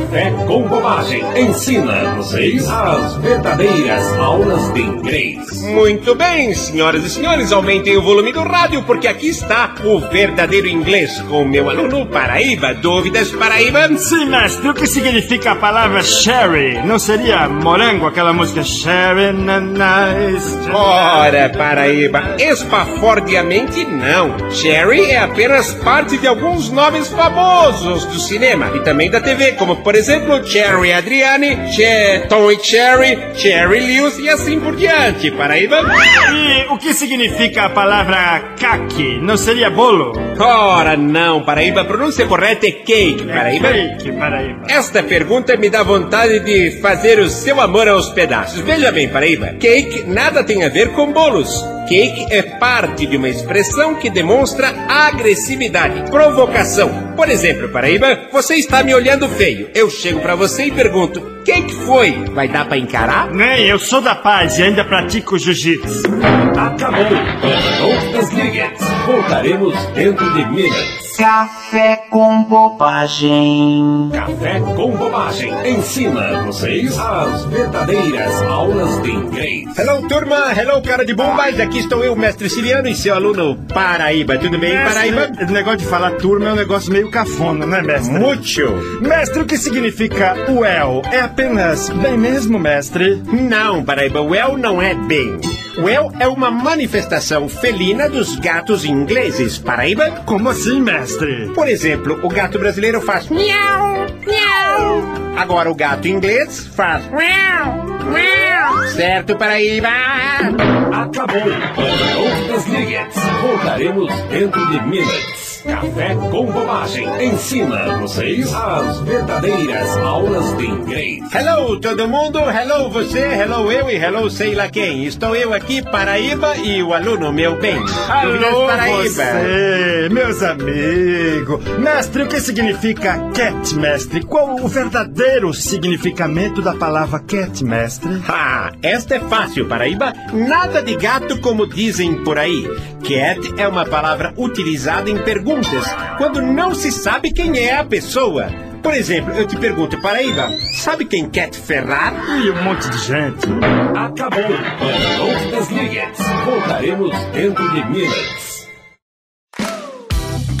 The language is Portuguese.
Café com Bobagem ensina vocês as verdadeiras aulas de inglês. Muito bem, senhoras e senhores, aumentem o volume do rádio, porque aqui está o verdadeiro inglês com o meu aluno Paraíba. Dúvidas, Paraíba? Sim, mestre, o que significa a palavra sherry? Não seria morango, aquela música sherry? Na, nice. Ora, Paraíba, espafordiamente não. Sherry é apenas parte de alguns nomes famosos do cinema e também da TV, como por exemplo Cherry Adriane, che Tom e Cherry, Cherry Lewis e assim por diante, Paraíba. E o que significa a palavra caqui? Não seria bolo? Ora, não, Paraíba, a pronúncia correta é cake, Paraíba. Cake, Paraíba. Esta pergunta me dá vontade de fazer o seu amor aos pedaços. Veja bem, Paraíba, cake nada tem a ver com bolos. Cake é parte de uma expressão que demonstra agressividade, provocação. Por exemplo, Paraíba, você está me olhando feio. Eu chego para você e pergunto: quem que foi? Vai dar para encarar? Nem, eu sou da paz e ainda pratico jiu-jitsu. Acabou. Não desligue. Voltaremos dentro de minutos. Café com bobagem. Café com Bobagem ensina vocês as verdadeiras aulas de inglês. Hello, turma. Hello, cara de bombas. Aqui estou eu, mestre Siriano e seu aluno Paraíba. Tudo bem, Paraíba? Esse negócio de falar turma é um negócio meio cafona, né, mestre? Mucho. Mestre, o que significa well? É apenas bem mesmo, mestre? Não, Paraíba. Well não é bem. Well é uma manifestação felina dos gatos ingleses, Paraíba. Como assim, mestre? Por exemplo, o gato brasileiro faz miau, miau. Agora o gato inglês faz miau, miau. Certo, Paraíba? Acabou. Não desligue. Voltaremos dentro de minutos. Café com Bobagem ensina vocês as verdadeiras aulas de inglês. Hello, todo mundo. Hello, você. Hello, eu e hello, sei lá quem. Estou eu aqui, Paraíba, e o aluno, meu bem. Alô, você, meus amigos. Mestre, o que significa cat, mestre? Qual o verdadeiro significamento da palavra cat, mestre? Ah, esta é fácil, Paraíba. Nada de gato como dizem por aí. Cat é uma palavra utilizada em perguntas, quando não se sabe quem é a pessoa. Por exemplo, eu te pergunto, Paraíba, sabe quem Cat Ferrar? E um monte de gente. Acabou. Não desligue. Voltaremos dentro de minutos.